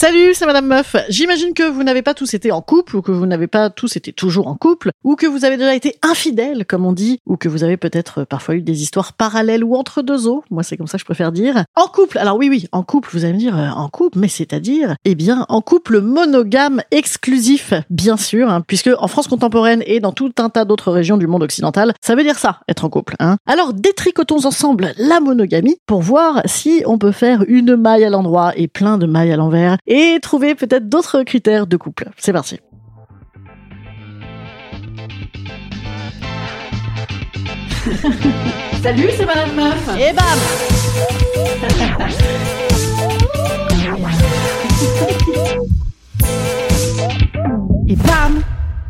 Salut, c'est Madame Meuf. J'imagine que vous n'avez pas tous été en couple, ou que vous n'avez pas tous été toujours en couple, ou que vous avez déjà été infidèle, comme on dit, ou que vous avez peut-être euh, parfois eu des histoires parallèles ou entre deux eaux. Moi, c'est comme ça que je préfère dire. En couple. Alors oui, oui, en couple. Vous allez me dire, euh, en couple, mais c'est-à-dire, eh bien, en couple monogame exclusif, bien sûr, hein, puisque en France contemporaine et dans tout un tas d'autres régions du monde occidental, ça veut dire ça, être en couple. Hein. Alors, détricotons ensemble la monogamie pour voir si on peut faire une maille à l'endroit et plein de mailles à l'envers et trouver peut-être d'autres critères de couple. C'est parti. Salut, c'est Madame Meuf. Et bam Et bam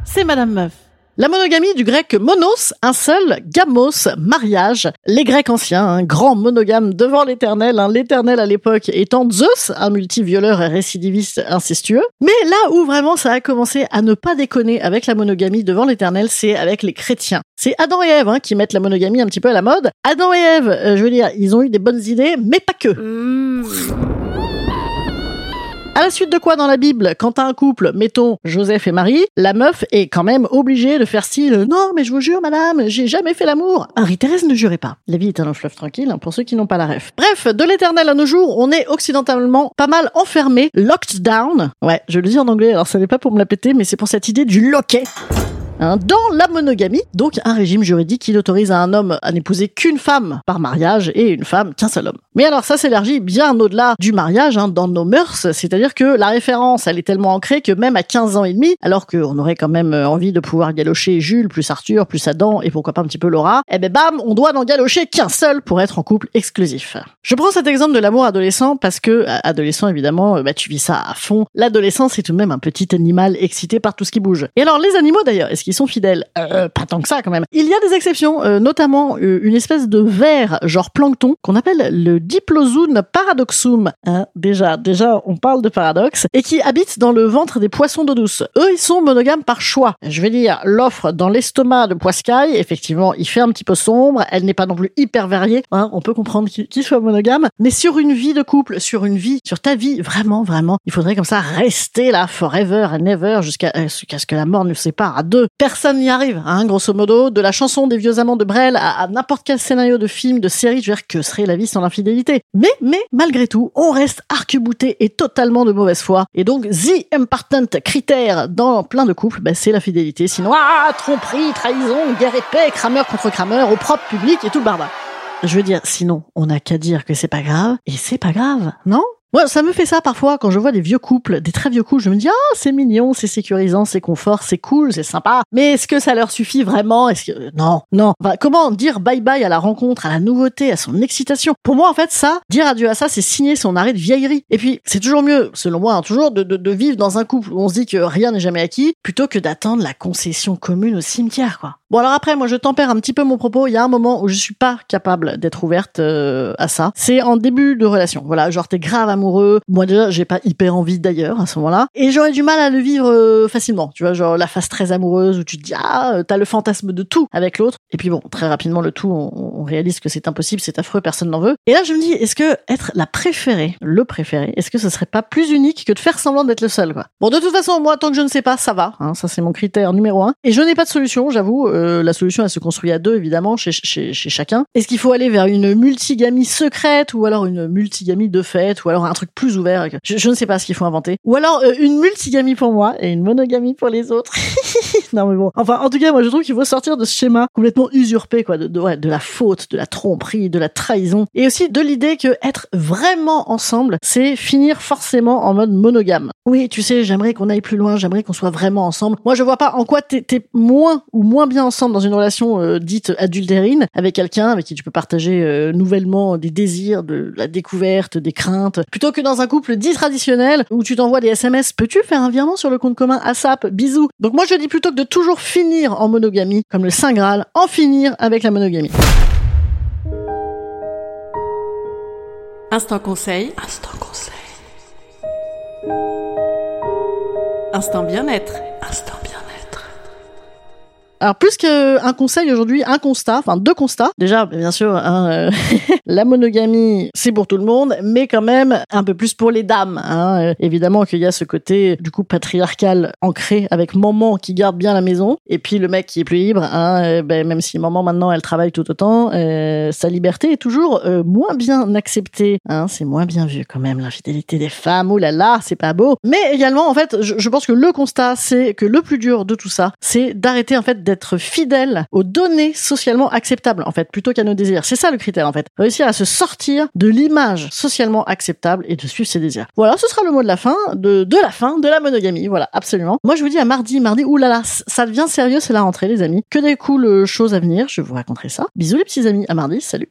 C'est Madame Meuf. La monogamie du grec monos, un seul, gamos, mariage. Les Grecs anciens, un grand monogame devant l'éternel, hein, l'éternel à l'époque étant Zeus, un multivioleur et récidiviste incestueux. Mais là où vraiment ça a commencé à ne pas déconner avec la monogamie devant l'éternel, c'est avec les chrétiens. C'est Adam et Ève hein, qui mettent la monogamie un petit peu à la mode. Adam et Ève, euh, je veux dire, ils ont eu des bonnes idées, mais pas que. À la suite de quoi dans la Bible, quand t'as un couple, mettons Joseph et Marie, la meuf est quand même obligée de faire style non mais je vous jure madame, j'ai jamais fait l'amour. Marie-Thérèse ne jurait pas. La vie est un long fleuve tranquille hein, pour ceux qui n'ont pas la ref. Bref, de l'éternel à nos jours, on est occidentalement pas mal enfermé, locked down. Ouais, je le dis en anglais, alors ça n'est pas pour me la péter, mais c'est pour cette idée du loquet. Hein, dans la monogamie, donc un régime juridique qui n'autorise à un homme à n'épouser qu'une femme par mariage et une femme qu'un seul homme. Mais alors ça s'élargit bien au-delà du mariage, hein, dans nos mœurs, c'est-à-dire que la référence, elle est tellement ancrée que même à 15 ans et demi, alors qu'on aurait quand même euh, envie de pouvoir galocher Jules, plus Arthur, plus Adam, et pourquoi pas un petit peu Laura, eh ben bam, on doit n'en galocher qu'un seul pour être en couple exclusif. Je prends cet exemple de l'amour adolescent parce que, euh, adolescent évidemment, euh, bah, tu vis ça à fond. L'adolescence, c'est tout de même un petit animal excité par tout ce qui bouge. Et alors les animaux d'ailleurs, est-ce qu'ils sont fidèles euh, Pas tant que ça quand même. Il y a des exceptions, euh, notamment euh, une espèce de ver genre plancton qu'on appelle le Diplozoon paradoxum. Hein, déjà, déjà, on parle de paradoxe et qui habite dans le ventre des poissons d'eau douce. Eux, ils sont monogames par choix. Je vais dire l'offre dans l'estomac de Poiscaille. Effectivement, il fait un petit peu sombre. Elle n'est pas non plus hyper variée. Hein, on peut comprendre qu'il soit monogame, mais sur une vie de couple, sur une vie, sur ta vie, vraiment, vraiment, il faudrait comme ça rester là forever and ever jusqu'à euh, jusqu'à ce que la mort nous sépare à deux. Personne n'y arrive, hein, grosso modo. De la chanson des vieux amants de Brel à, n'importe quel scénario de film, de série, je veux dire, que serait la vie sans l'infidélité? Mais, mais, malgré tout, on reste arc-bouté et totalement de mauvaise foi. Et donc, the important critère dans plein de couples, bah, c'est la fidélité. Sinon, ah, tromperie, trahison, guerre épée, crameur contre crameur, au propre public et tout le barbare. Je veux dire, sinon, on n'a qu'à dire que c'est pas grave, et c'est pas grave, non? Moi, ça me fait ça parfois quand je vois des vieux couples, des très vieux couples. Je me dis ah c'est mignon, c'est sécurisant, c'est confort, c'est cool, c'est sympa. Mais est-ce que ça leur suffit vraiment? Est-ce que non, non. Enfin, comment dire bye bye à la rencontre, à la nouveauté, à son excitation? Pour moi, en fait, ça, dire adieu à ça, c'est signer son arrêt de vieillerie. Et puis, c'est toujours mieux, selon moi, hein, toujours de, de, de vivre dans un couple où on se dit que rien n'est jamais acquis, plutôt que d'attendre la concession commune au cimetière, quoi. Bon alors après, moi je tempère un petit peu mon propos. Il y a un moment où je suis pas capable d'être ouverte euh, à ça. C'est en début de relation. Voilà, genre t'es grave amoureux. Moi déjà, j'ai pas hyper envie d'ailleurs à ce moment-là, et j'aurais du mal à le vivre euh, facilement. Tu vois, genre la phase très amoureuse où tu te dis ah euh, t'as le fantasme de tout avec l'autre, et puis bon très rapidement le tout, on, réalise que c'est impossible, c'est affreux, personne n'en veut. Et là je me dis est-ce que être la préférée, le préféré, est-ce que ce serait pas plus unique que de faire semblant d'être le seul quoi? Bon de toute façon moi tant que je ne sais pas ça va, hein, ça c'est mon critère numéro un. Et je n'ai pas de solution, j'avoue. euh, la solution elle se construit à deux évidemment chez, chez, chez chacun. Est-ce qu'il faut aller vers une multigamie secrète ou alors une multigamie de fait ou alors un truc plus ouvert je, je ne sais pas ce qu'il faut inventer. Ou alors euh, une multigamie pour moi et une monogamie pour les autres. non mais bon. Enfin en tout cas moi je trouve qu'il faut sortir de ce schéma complètement usurpé quoi de, de, ouais, de la faute, de la tromperie, de la trahison et aussi de l'idée que être vraiment ensemble c'est finir forcément en mode monogame. Oui tu sais j'aimerais qu'on aille plus loin, j'aimerais qu'on soit vraiment ensemble. Moi je vois pas en quoi t'es es moins ou moins bien ensemble dans une relation euh, dite adultérine avec quelqu'un avec qui tu peux partager euh, nouvellement des désirs, de la découverte, des craintes, plutôt que dans un couple dit traditionnel où tu t'envoies des SMS. Peux-tu faire un virement sur le compte commun ASAP Bisous. Donc moi je dis plutôt que de toujours finir en monogamie, comme le Saint Graal, en finir avec la monogamie. Instant conseil. Instant conseil. Instant bien-être. Alors plus qu'un conseil aujourd'hui, un constat, enfin deux constats. Déjà, bien sûr, hein, euh, la monogamie, c'est pour tout le monde, mais quand même un peu plus pour les dames. Hein. Euh, évidemment qu'il y a ce côté du coup patriarcal ancré avec maman qui garde bien la maison, et puis le mec qui est plus libre. Hein, euh, ben, même si maman maintenant elle travaille tout autant, sa liberté est toujours moins bien acceptée. Hein, c'est moins bien vu quand même l'infidélité des femmes. Oh là là, c'est pas beau. Mais également en fait, je, je pense que le constat c'est que le plus dur de tout ça, c'est d'arrêter en fait d'être fidèle aux données socialement acceptables, en fait, plutôt qu'à nos désirs. C'est ça le critère, en fait. Réussir à se sortir de l'image socialement acceptable et de suivre ses désirs. Voilà, ce sera le mot de la fin, de, de la fin de la monogamie. Voilà, absolument. Moi, je vous dis à mardi, mardi, oulala, ça devient sérieux, c'est la rentrée, les amis. Que des cool choses à venir, je vous raconterai ça. Bisous les petits amis, à mardi, salut.